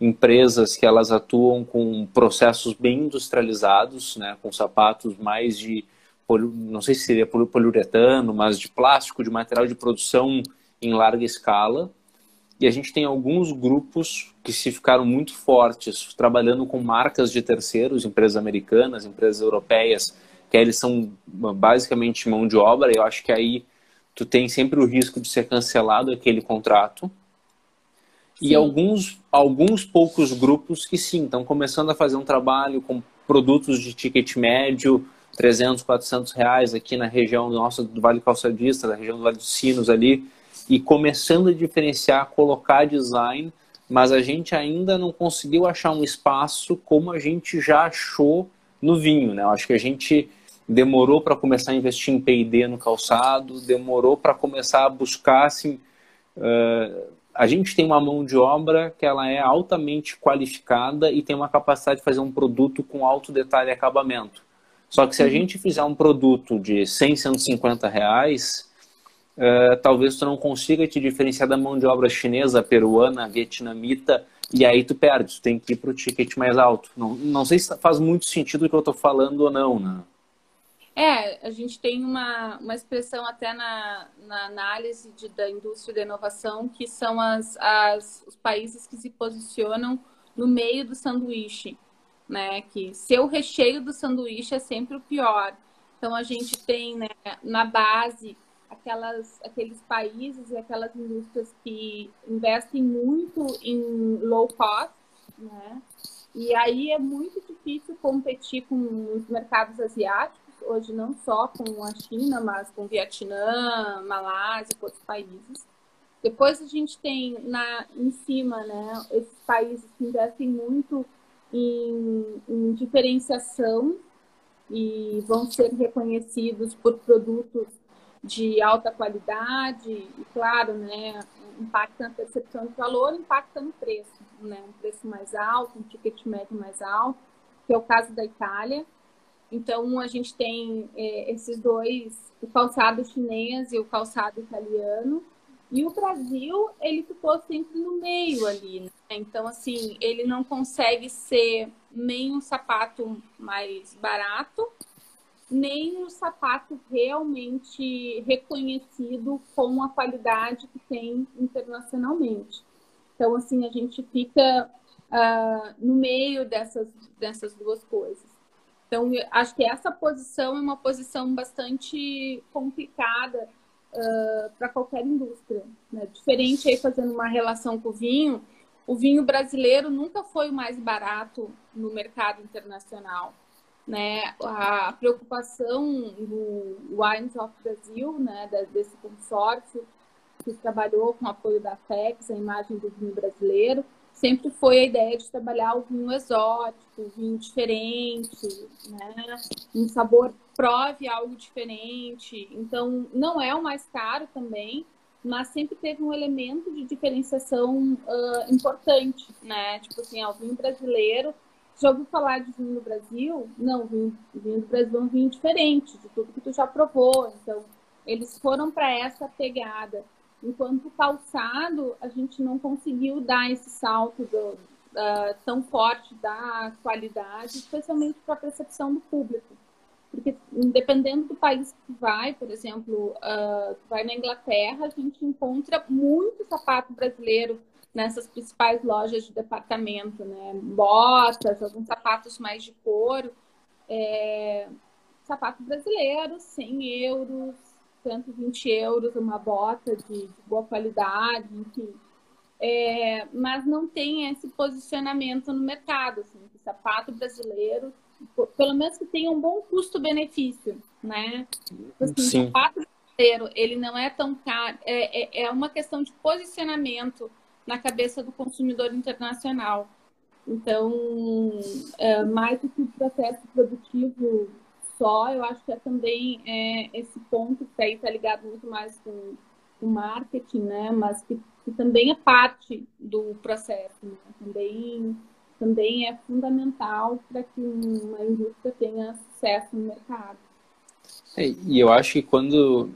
empresas que elas atuam com processos bem industrializados, né, com sapatos mais de não sei se seria poliuretano, mas de plástico, de material de produção em larga escala. E a gente tem alguns grupos que se ficaram muito fortes, trabalhando com marcas de terceiros, empresas americanas, empresas europeias, que eles são basicamente mão de obra. E eu acho que aí tu tem sempre o risco de ser cancelado aquele contrato. Sim. E alguns, alguns poucos grupos que sim, estão começando a fazer um trabalho com produtos de ticket médio, 300, 400 reais aqui na região nossa do Vale Calçadista, da região do Vale dos Sinos ali, e começando a diferenciar, colocar design, mas a gente ainda não conseguiu achar um espaço como a gente já achou no vinho, né? Eu acho que a gente demorou para começar a investir em P&D no calçado, demorou para começar a buscar, assim, uh, a gente tem uma mão de obra que ela é altamente qualificada e tem uma capacidade de fazer um produto com alto detalhe e acabamento. Só que se a uhum. gente fizer um produto de 100, 150 reais, uh, talvez tu não consiga te diferenciar da mão de obra chinesa, peruana, vietnamita, e aí tu perde, tu tem que ir para o ticket mais alto. Não, não sei se faz muito sentido o que eu estou falando ou não, né? É, a gente tem uma, uma expressão até na, na análise de, da indústria da inovação que são as, as, os países que se posicionam no meio do sanduíche né? Que ser o recheio do sanduíche é sempre o pior. Então a gente tem né, na base aquelas, aqueles países e aquelas indústrias que investem muito em low cost, né? E aí é muito difícil competir com os mercados asiáticos, hoje não só com a China, mas com Vietnã, Malásia, outros países. Depois a gente tem na, em cima, né, esses países que investem muito em, em diferenciação e vão ser reconhecidos por produtos de alta qualidade e, claro, né, impacta na percepção de valor, impacta no preço, né, um preço mais alto, um ticket médio mais alto, que é o caso da Itália. Então, a gente tem é, esses dois, o calçado chinês e o calçado italiano, e o Brasil, ele ficou sempre no meio ali, né? Então, assim, ele não consegue ser nem um sapato mais barato, nem um sapato realmente reconhecido com a qualidade que tem internacionalmente. Então, assim, a gente fica uh, no meio dessas, dessas duas coisas. Então, acho que essa posição é uma posição bastante complicada uh, para qualquer indústria. Né? Diferente aí, fazendo uma relação com o vinho, o vinho brasileiro nunca foi o mais barato no mercado internacional. Né? A preocupação do Wines of Brasil, né, desse consórcio que trabalhou com o apoio da FEX, a imagem do vinho brasileiro, sempre foi a ideia de trabalhar o vinho exótico, o vinho diferente, né? um sabor prove algo diferente. Então, não é o mais caro também, mas sempre teve um elemento de diferenciação uh, importante, né? Tipo assim, ó, o vinho brasileiro. Já ouviu falar de vinho no Brasil? Não, vinho, vinho do Brasil é um vinho diferente de tudo que tu já provou. Então, eles foram para essa pegada. Enquanto calçado, a gente não conseguiu dar esse salto do, uh, tão forte da qualidade, especialmente para a percepção do público. Porque, dependendo do país que vai, por exemplo, uh, vai na Inglaterra, a gente encontra muito sapato brasileiro nessas principais lojas de departamento, né? Botas, alguns sapatos mais de couro. É... Sapato brasileiro, 100 euros, 120 euros uma bota de, de boa qualidade, enfim. É, mas não tem esse posicionamento no mercado, assim, o sapato brasileiro, pelo menos que tenha um bom custo-benefício, né? Assim, Sim. O sapato brasileiro, ele não é tão caro, é, é, é uma questão de posicionamento na cabeça do consumidor internacional. Então, é, mais do que o processo produtivo só, eu acho que é também é, esse ponto que aí está ligado muito mais com o marketing, né? Mas que, que, também é parte do processo, né? também também é fundamental para que uma indústria tenha sucesso no mercado. É, e eu acho que quando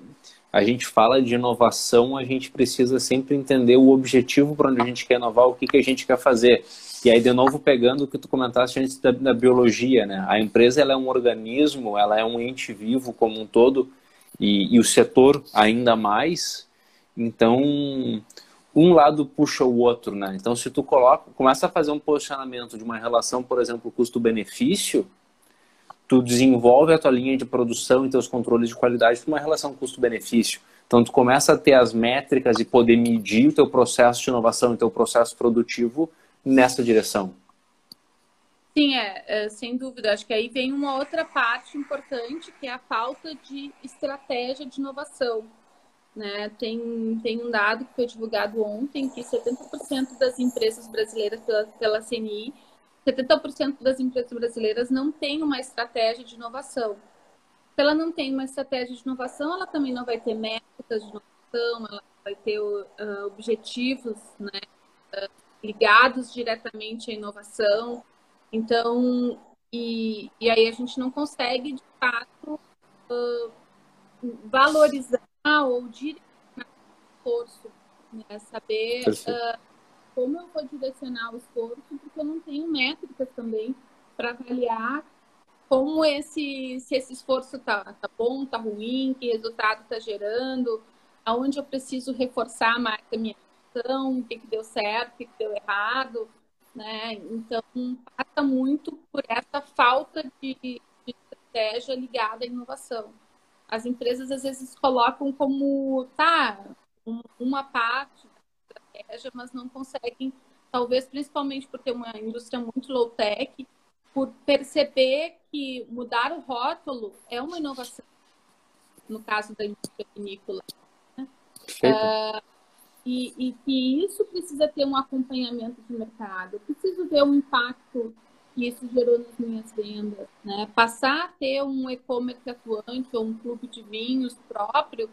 a gente fala de inovação, a gente precisa sempre entender o objetivo para onde a gente quer inovar, o que, que a gente quer fazer. E aí, de novo, pegando o que tu comentaste antes da, da, biologia, né? A empresa ela é um organismo, ela é um ente vivo como um todo, e, e o setor ainda mais. Então, um lado puxa o outro, né? Então, se tu coloca, começa a fazer um posicionamento de uma relação, por exemplo, custo-benefício, tu desenvolve a tua linha de produção e teus controles de qualidade para uma relação custo-benefício. Então, tu começa a ter as métricas e poder medir o teu processo de inovação e teu processo produtivo nessa direção. Sim, é, é, sem dúvida. Acho que aí vem uma outra parte importante, que é a falta de estratégia de inovação. Né? Tem, tem um dado que foi divulgado ontem, que 70% das empresas brasileiras pela, pela CNI, 70% das empresas brasileiras não têm uma estratégia de inovação. Se ela não tem uma estratégia de inovação, ela também não vai ter métricas de inovação, ela vai ter uh, objetivos né, uh, ligados diretamente à inovação. Então, e, e aí a gente não consegue, de fato, uh, valorizar ou direcionar o esforço, né? saber como eu vou direcionar o esforço, porque eu não tenho métricas também para avaliar como esse, se esse esforço tá, tá bom, tá ruim, que resultado está gerando, aonde eu preciso reforçar mais a minha ação, o que, que deu certo, o que, que deu errado, né? Então, passa muito por essa falta de, de estratégia ligada à inovação. As empresas, às vezes, colocam como, tá, uma parte estratégia, mas não conseguem, talvez principalmente por ter uma indústria muito low-tech, por perceber que mudar o rótulo é uma inovação, no caso da indústria vinícola. Né? Uh, e, e, que isso precisa ter um acompanhamento de mercado. Eu preciso ver o impacto que isso gerou nas minhas vendas. Né? Passar a ter um e-commerce atuante ou um clube de vinhos próprio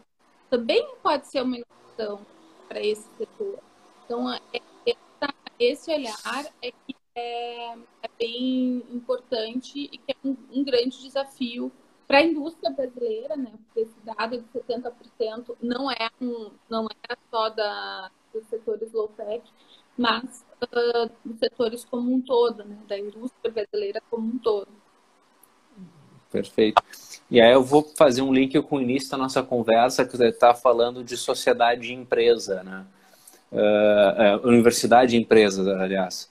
também pode ser uma inovação para esse setor. Então, é, é, esse olhar é que é, é bem importante e que é um, um grande desafio para a indústria brasileira, né? Porque esse dado de 70% não é, um, não é só da, dos setores low-tech, mas uh, dos setores como um todo, né? Da indústria brasileira como um todo. Perfeito. E aí eu vou fazer um link com o início da nossa conversa, que você está falando de sociedade e empresa, né? Uh, universidade e empresa, aliás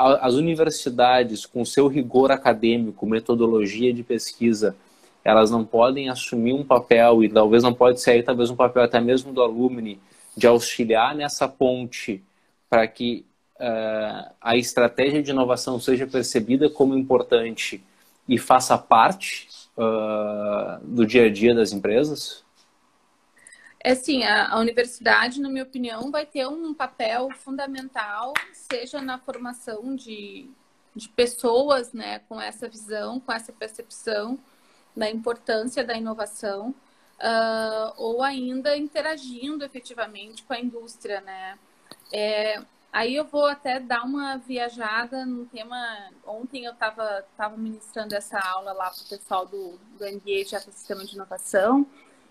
as universidades, com seu rigor acadêmico, metodologia de pesquisa, elas não podem assumir um papel, e talvez não pode ser aí, talvez um papel até mesmo do alumni, de auxiliar nessa ponte para que uh, a estratégia de inovação seja percebida como importante e faça parte uh, do dia a dia das empresas? É assim, a, a, universidade, na minha opinião, vai ter um papel fundamental, seja na formação de, de pessoas né, com essa visão, com essa percepção da importância da inovação, uh, ou ainda interagindo efetivamente com a indústria. Né? É, aí eu vou até dar uma viajada no tema. Ontem eu estava tava ministrando essa aula lá para o pessoal do, do MBA de Ecossistema de Inovação.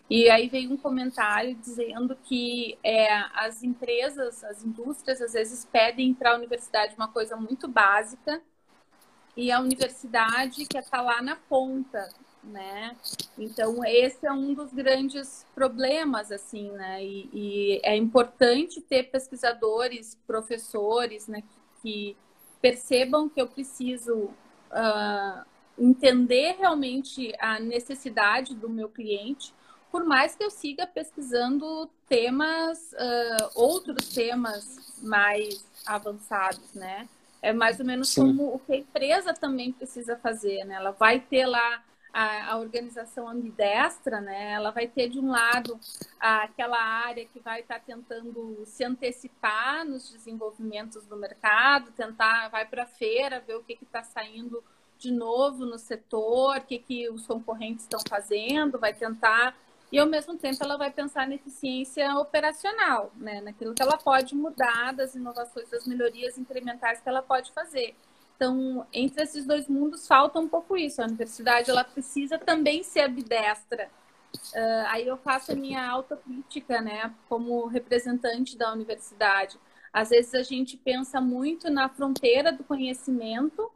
E aí veio um comentário dizendo que é, as empresas, as indústrias, às vezes pedem para a universidade uma coisa muito básica e a universidade quer estar tá lá na ponta, né? Então esse é um dos grandes problemas, assim, né? E, e é importante ter pesquisadores, professores, né, que, que percebam que eu preciso uh, entender realmente a necessidade do meu cliente por mais que eu siga pesquisando temas, uh, outros temas mais avançados, né? É mais ou menos Sim. como o que a empresa também precisa fazer, né? Ela vai ter lá a, a, organização ambidestra, né? Ela vai ter de um lado aquela área que vai estar tá tentando se antecipar nos desenvolvimentos do mercado, tentar vai para a feira ver o que está saindo de novo no setor, o que, que os concorrentes estão fazendo, vai tentar e ao mesmo tempo ela vai pensar na eficiência operacional, né? naquilo que ela pode mudar, das inovações, das melhorias incrementais que ela pode fazer. Então, entre esses dois mundos falta um pouco isso. A universidade ela precisa também ser ambidestra. Uh, aí eu faço a minha autocrítica, né, como representante da universidade. Às vezes a gente pensa muito na fronteira do conhecimento,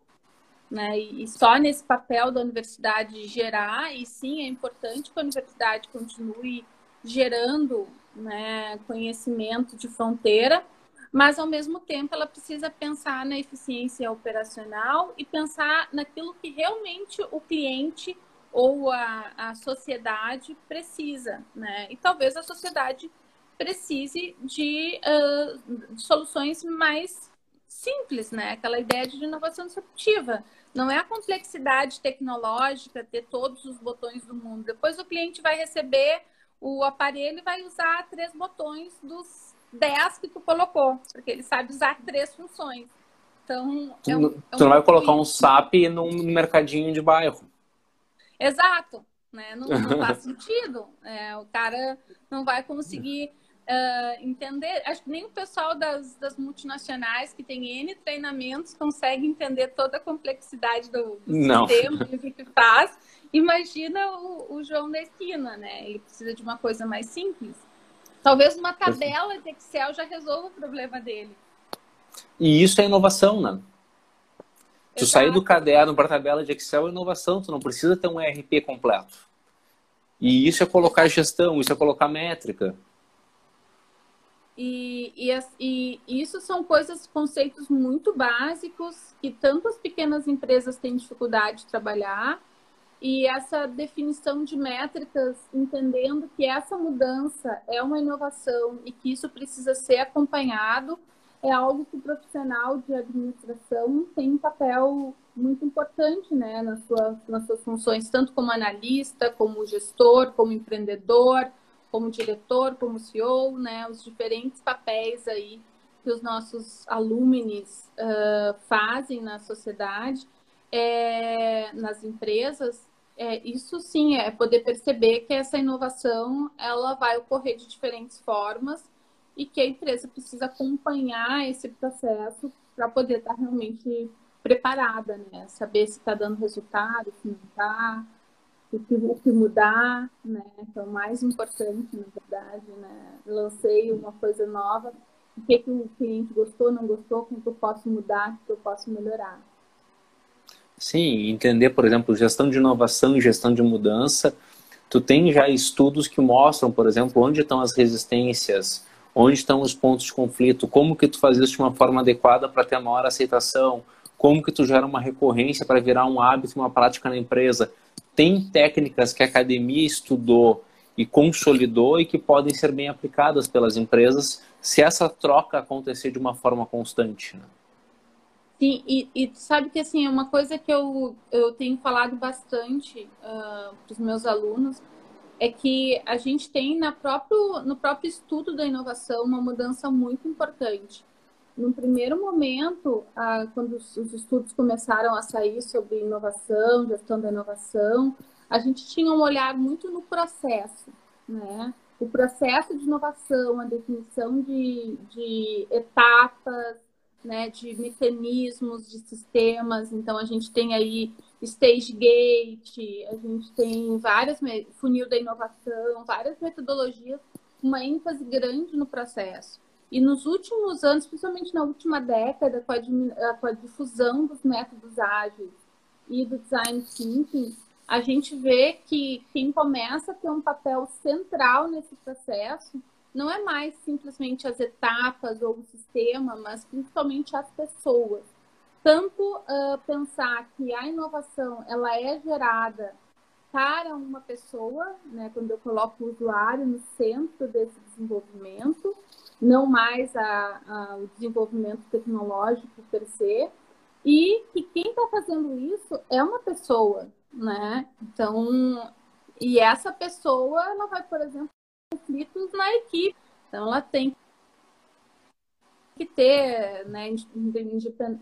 né? E só nesse papel da universidade gerar, e sim, é importante que a universidade continue gerando né, conhecimento de fronteira, mas ao mesmo tempo ela precisa pensar na eficiência operacional e pensar naquilo que realmente o cliente ou a, a sociedade precisa, né? E talvez a sociedade precise de, uh, soluções mais simples, né? Aquela ideia de inovação disruptiva. Não é a complexidade tecnológica, ter todos os botões do mundo. Depois o cliente vai receber o aparelho e vai usar três botões dos dez que tu colocou, porque ele sabe usar três funções. Então, é um, é um tu não vai colocar um SAP num mercadinho de bairro. Exato, né? Não, não faz sentido. É, o cara não vai conseguir uh, entender. Acho que nem o pessoal das, das, multinacionais que tem N treinamentos consegue entender toda a complexidade do, do sistema e o que, faz. Imagina o, o João da esquina, né? Ele precisa de uma coisa mais simples. Talvez uma tabela de Excel já resolva o problema dele. E isso é inovação, né? Tu sair do caderno para a tabela de Excel é inovação, tu não precisa ter um ERP completo. E isso é colocar gestão, isso é colocar métrica. E, e, e, isso são coisas, conceitos muito básicos que tanto as pequenas empresas têm dificuldade de trabalhar. E essa definição de métricas, entendendo que essa mudança é uma inovação e que isso precisa ser acompanhado é algo que o profissional de administração tem um papel muito importante né, nas, suas, nas suas funções, tanto como analista, como gestor, como empreendedor, como diretor, como CEO, né, os diferentes papéis aí que os nossos alumnos uh, fazem na sociedade, é, nas empresas, é, isso sim é poder perceber que essa inovação ela vai ocorrer de diferentes formas e que a empresa precisa acompanhar esse processo para poder estar tá realmente preparada, né? Saber se está dando resultado, se não está, o que, o que mudar, né? Então, mais importante, na verdade, né? Lancei uma coisa nova, o que, que o cliente gostou, não gostou, como que eu posso mudar, o que eu posso melhorar. Sim, entender, por exemplo, gestão de inovação e gestão de mudança. Tu tem já estudos que mostram, por exemplo, onde estão as resistências, onde estão os pontos de conflito, como que tu faz isso de uma forma adequada para ter a maior aceitação, como que tu gera uma recorrência para virar um hábito, uma prática na empresa. Tem técnicas que a academia estudou e consolidou e que podem ser bem aplicadas pelas empresas se essa troca acontecer de uma forma constante. Né? Sim, e, e sabe que assim, é uma coisa que eu, eu tenho falado bastante uh, para os meus alunos, é que a gente tem na próprio, no próprio estudo da inovação uma mudança muito importante. No primeiro momento, quando os estudos começaram a sair sobre inovação, gestão da inovação, a gente tinha um olhar muito no processo, né? O processo de inovação, a definição de, de etapas, né, de mecanismos, de sistemas. Então, a gente tem aí Stage Gate, a gente tem várias, funil da inovação, várias metodologias, uma ênfase grande no processo. E nos últimos anos, principalmente na última década, com a, com a difusão dos métodos ágeis e do design thinking, a gente vê que quem começa a ter um papel central nesse processo não é mais simplesmente as etapas ou o sistema, mas principalmente as pessoas. Tanto uh, pensar que a inovação ela é gerada para uma pessoa, né, quando eu coloco o usuário no centro desse desenvolvimento, não mais a, a, o desenvolvimento tecnológico per se, e que quem está fazendo isso é uma pessoa, né? Então, e essa pessoa, ela vai, por exemplo, conflitos na equipe. Então, ela tem que ter, né,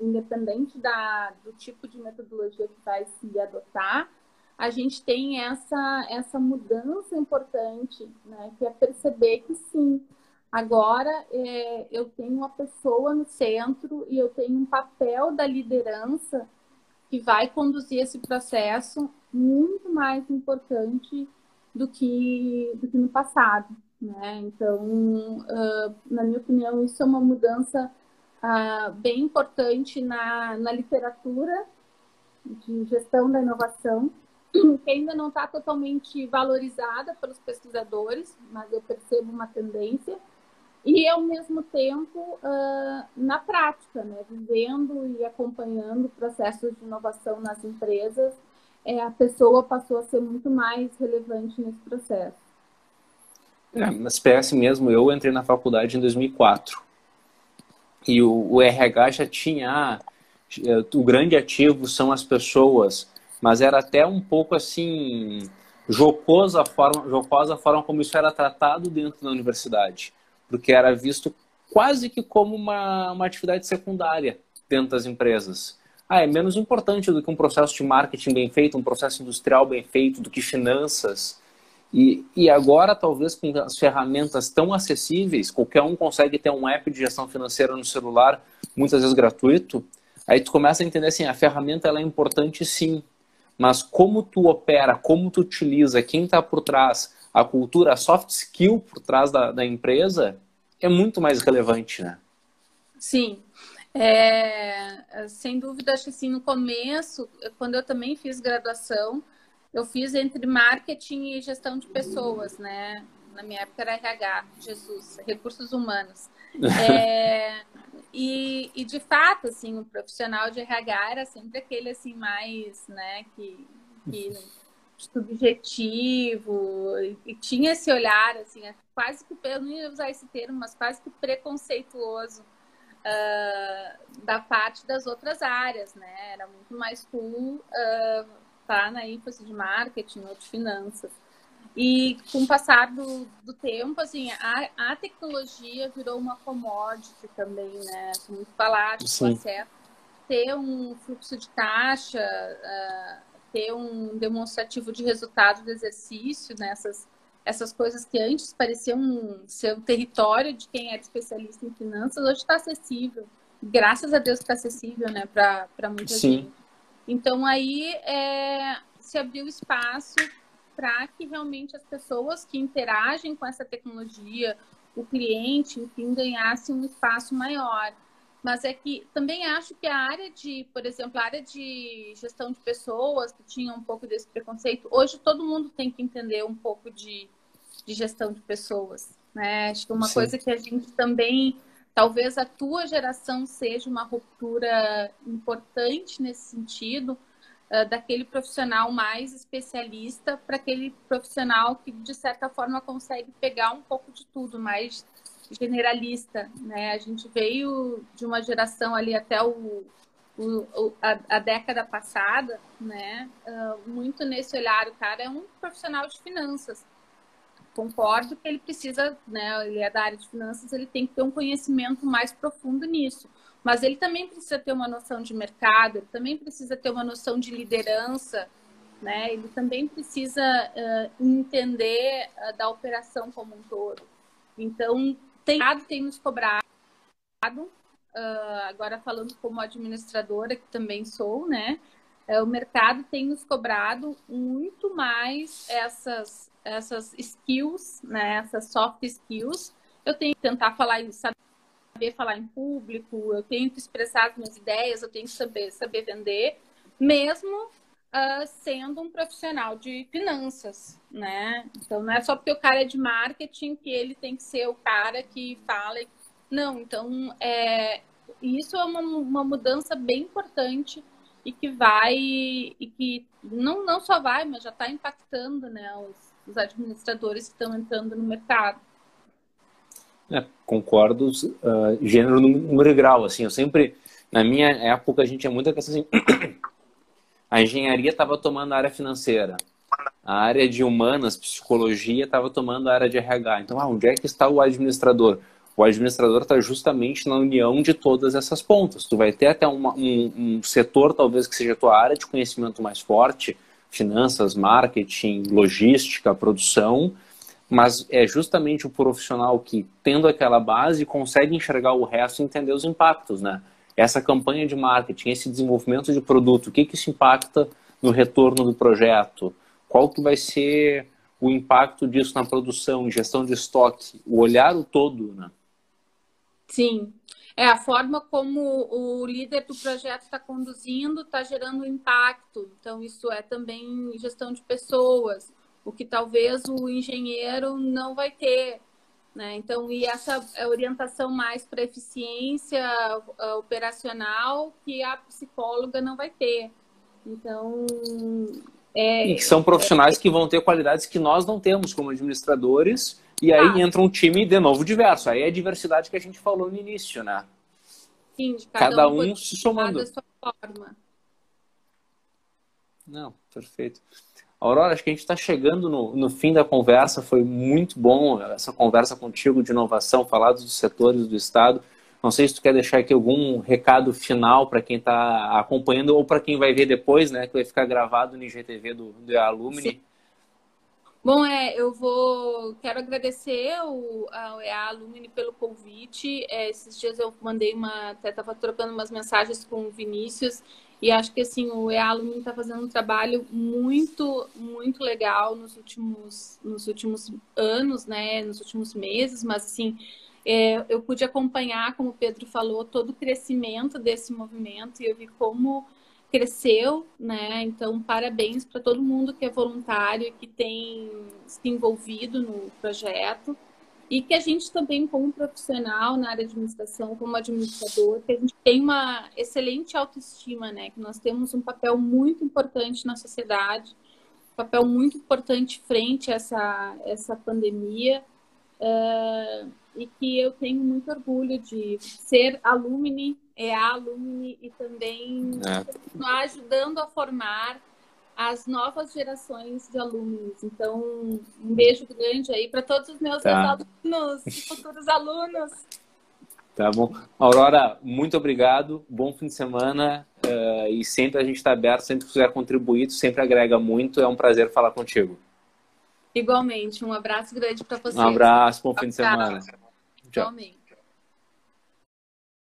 independente da, do tipo de metodologia que vai se adotar, a gente tem essa, essa mudança importante, né, que é perceber que sim, agora é, eu tenho uma pessoa no centro e eu tenho um papel da liderança que vai conduzir esse processo muito mais importante do que, do que no passado. Né? Então, uh, na minha opinião, isso é uma mudança uh, bem importante na, na literatura de gestão da inovação, que ainda não está totalmente valorizada pelos pesquisadores, mas eu percebo uma tendência. E, ao mesmo tempo, uh, na prática, né? vivendo e acompanhando processos de inovação nas empresas, é, a pessoa passou a ser muito mais relevante nesse processo. É, mas PS mesmo, eu entrei na faculdade em 2004 e o, o RH já tinha ah, o grande ativo são as pessoas, mas era até um pouco assim jocosa a forma, jocosa a forma como isso era tratado dentro da universidade, porque era visto quase que como uma, uma atividade secundária dentro das empresas. Ah, é menos importante do que um processo de marketing bem feito, um processo industrial bem feito, do que finanças. E, e agora, talvez com as ferramentas tão acessíveis, qualquer um consegue ter um app de gestão financeira no celular, muitas vezes gratuito, aí tu começa a entender assim, a ferramenta ela é importante sim, mas como tu opera, como tu utiliza, quem está por trás, a cultura, a soft skill por trás da, da empresa, é muito mais relevante, né? Sim, é, sem dúvida, acho que assim, no começo, quando eu também fiz graduação, eu fiz entre marketing e gestão de pessoas, né? Na minha época era RH, Jesus, recursos humanos. É, e, e, de fato, assim, o profissional de RH era sempre aquele assim mais, né, que, que subjetivo e, tinha esse olhar assim, quase que eu não ia usar esse termo, mas quase que preconceituoso uh, da parte das outras áreas, né? Era muito mais cool uh, tá na ênfase de marketing ou de finanças. E com o passar do, do tempo, assim, a, a tecnologia virou uma commodity também, né? Muito falado, certo ter um fluxo de caixa, uh, ter um demonstrativo de resultado do exercício, nessas né? essas coisas que antes pareciam ser o território de quem era especialista em finanças, hoje está acessível. Graças a Deus está acessível, né, para muita Sim. gente. Então aí é, se abriu espaço para que realmente as pessoas que interagem com essa tecnologia, o cliente, enfim, ganhassem um espaço maior. Mas é que também acho que a área de, por exemplo, a área de gestão de pessoas, que tinha um pouco desse preconceito, hoje todo mundo tem que entender um pouco de, de gestão de pessoas. Né? Acho que uma Sim. coisa que a gente também Talvez a tua geração seja uma ruptura importante nesse sentido, uh, daquele profissional mais especialista para aquele profissional que, de certa forma, consegue pegar um pouco de tudo, mais generalista. Né? A gente veio de uma geração ali até o, o a, a, década passada, né? Uh, muito nesse olhar, o cara é um profissional de finanças concordo que ele precisa, né, ele é da área de finanças, ele tem que ter um conhecimento mais profundo nisso. Mas ele também precisa ter uma noção de mercado, ele também precisa ter uma noção de liderança, né? Ele também precisa uh, entender uh, da operação como um todo. Então, tem, tem nos cobrado, uh, agora falando como administradora, que também sou, né? o mercado tem nos cobrado muito mais essas essas skills, né, essas soft skills, eu tenho que tentar falar saber falar em público, eu tenho que expressar as minhas ideias, eu tenho que saber, saber vender, mesmo uh, sendo um profissional de finanças, né? Então não é só porque o cara é de marketing que ele tem que ser o cara que fala. Não, então é, isso é uma, uma mudança bem importante e que vai e que não, não só vai, mas já está impactando né, os, os administradores que estão entrando no mercado. É, concordo, uh, gênero, número e grau, assim, eu sempre, na minha época, a gente tinha muita questão assim, a engenharia estava tomando a área financeira, a área de humanas, psicologia, estava tomando a área de RH, então, ah, onde é que está o administrador? O administrador está justamente na união de todas essas pontas. Tu vai ter até uma, um, um setor, talvez, que seja a tua área de conhecimento mais forte, finanças, marketing, logística, produção, mas é justamente o profissional que, tendo aquela base, consegue enxergar o resto e entender os impactos, né? Essa campanha de marketing, esse desenvolvimento de produto, o que, que isso impacta no retorno do projeto? Qual que vai ser o impacto disso na produção, gestão de estoque, o olhar o todo, né? Sim. É a forma como o líder do projeto está conduzindo, está gerando impacto. Então, isso é também gestão de pessoas, o que talvez o engenheiro não vai ter. Né? Então, e essa é orientação mais para eficiência operacional que a psicóloga não vai ter. Então, é, e são profissionais é, que vão ter qualidades que nós não temos como administradores, e aí ah. entra um time de novo diverso. Aí é a diversidade que a gente falou no início, né? Sim, de cada, cada um, um se somando. Da sua forma. Não, perfeito. Aurora, acho que a gente está chegando no, no fim da conversa. Foi muito bom essa conversa contigo de inovação, falar dos setores do Estado. Não sei se tu quer deixar aqui algum recado final para quem está acompanhando ou para quem vai ver depois, né? Que vai ficar gravado no IGTV do, do Alumni. Sim. Bom, é, eu vou quero agradecer ao EA Alumni pelo convite. É, esses dias eu mandei uma, até estava trocando umas mensagens com o Vinícius e acho que assim o EA Alumni está fazendo um trabalho muito, muito legal nos últimos, nos últimos anos, né? Nos últimos meses, mas assim é, eu pude acompanhar, como o Pedro falou, todo o crescimento desse movimento e eu vi como cresceu, né? Então, parabéns para todo mundo que é voluntário e que tem se envolvido no projeto. E que a gente também, como profissional na área de administração, como administrador, que a gente tem uma excelente autoestima, né? Que nós temos um papel muito importante na sociedade, um papel muito importante frente a essa, essa pandemia. Uh, e que eu tenho muito orgulho de ser alumni, é alumni e também é. ajudando a formar as novas gerações de alunos. Então, um beijo grande aí para todos os meus tá. alunos e futuros alunos. Tá bom. Aurora, muito obrigado. Bom fim de semana. Uh, e sempre a gente está aberto, sempre que quiser contribuir, sempre agrega muito. É um prazer falar contigo. Igualmente. Um abraço grande para vocês. Um abraço, bom fim de semana. Tchau.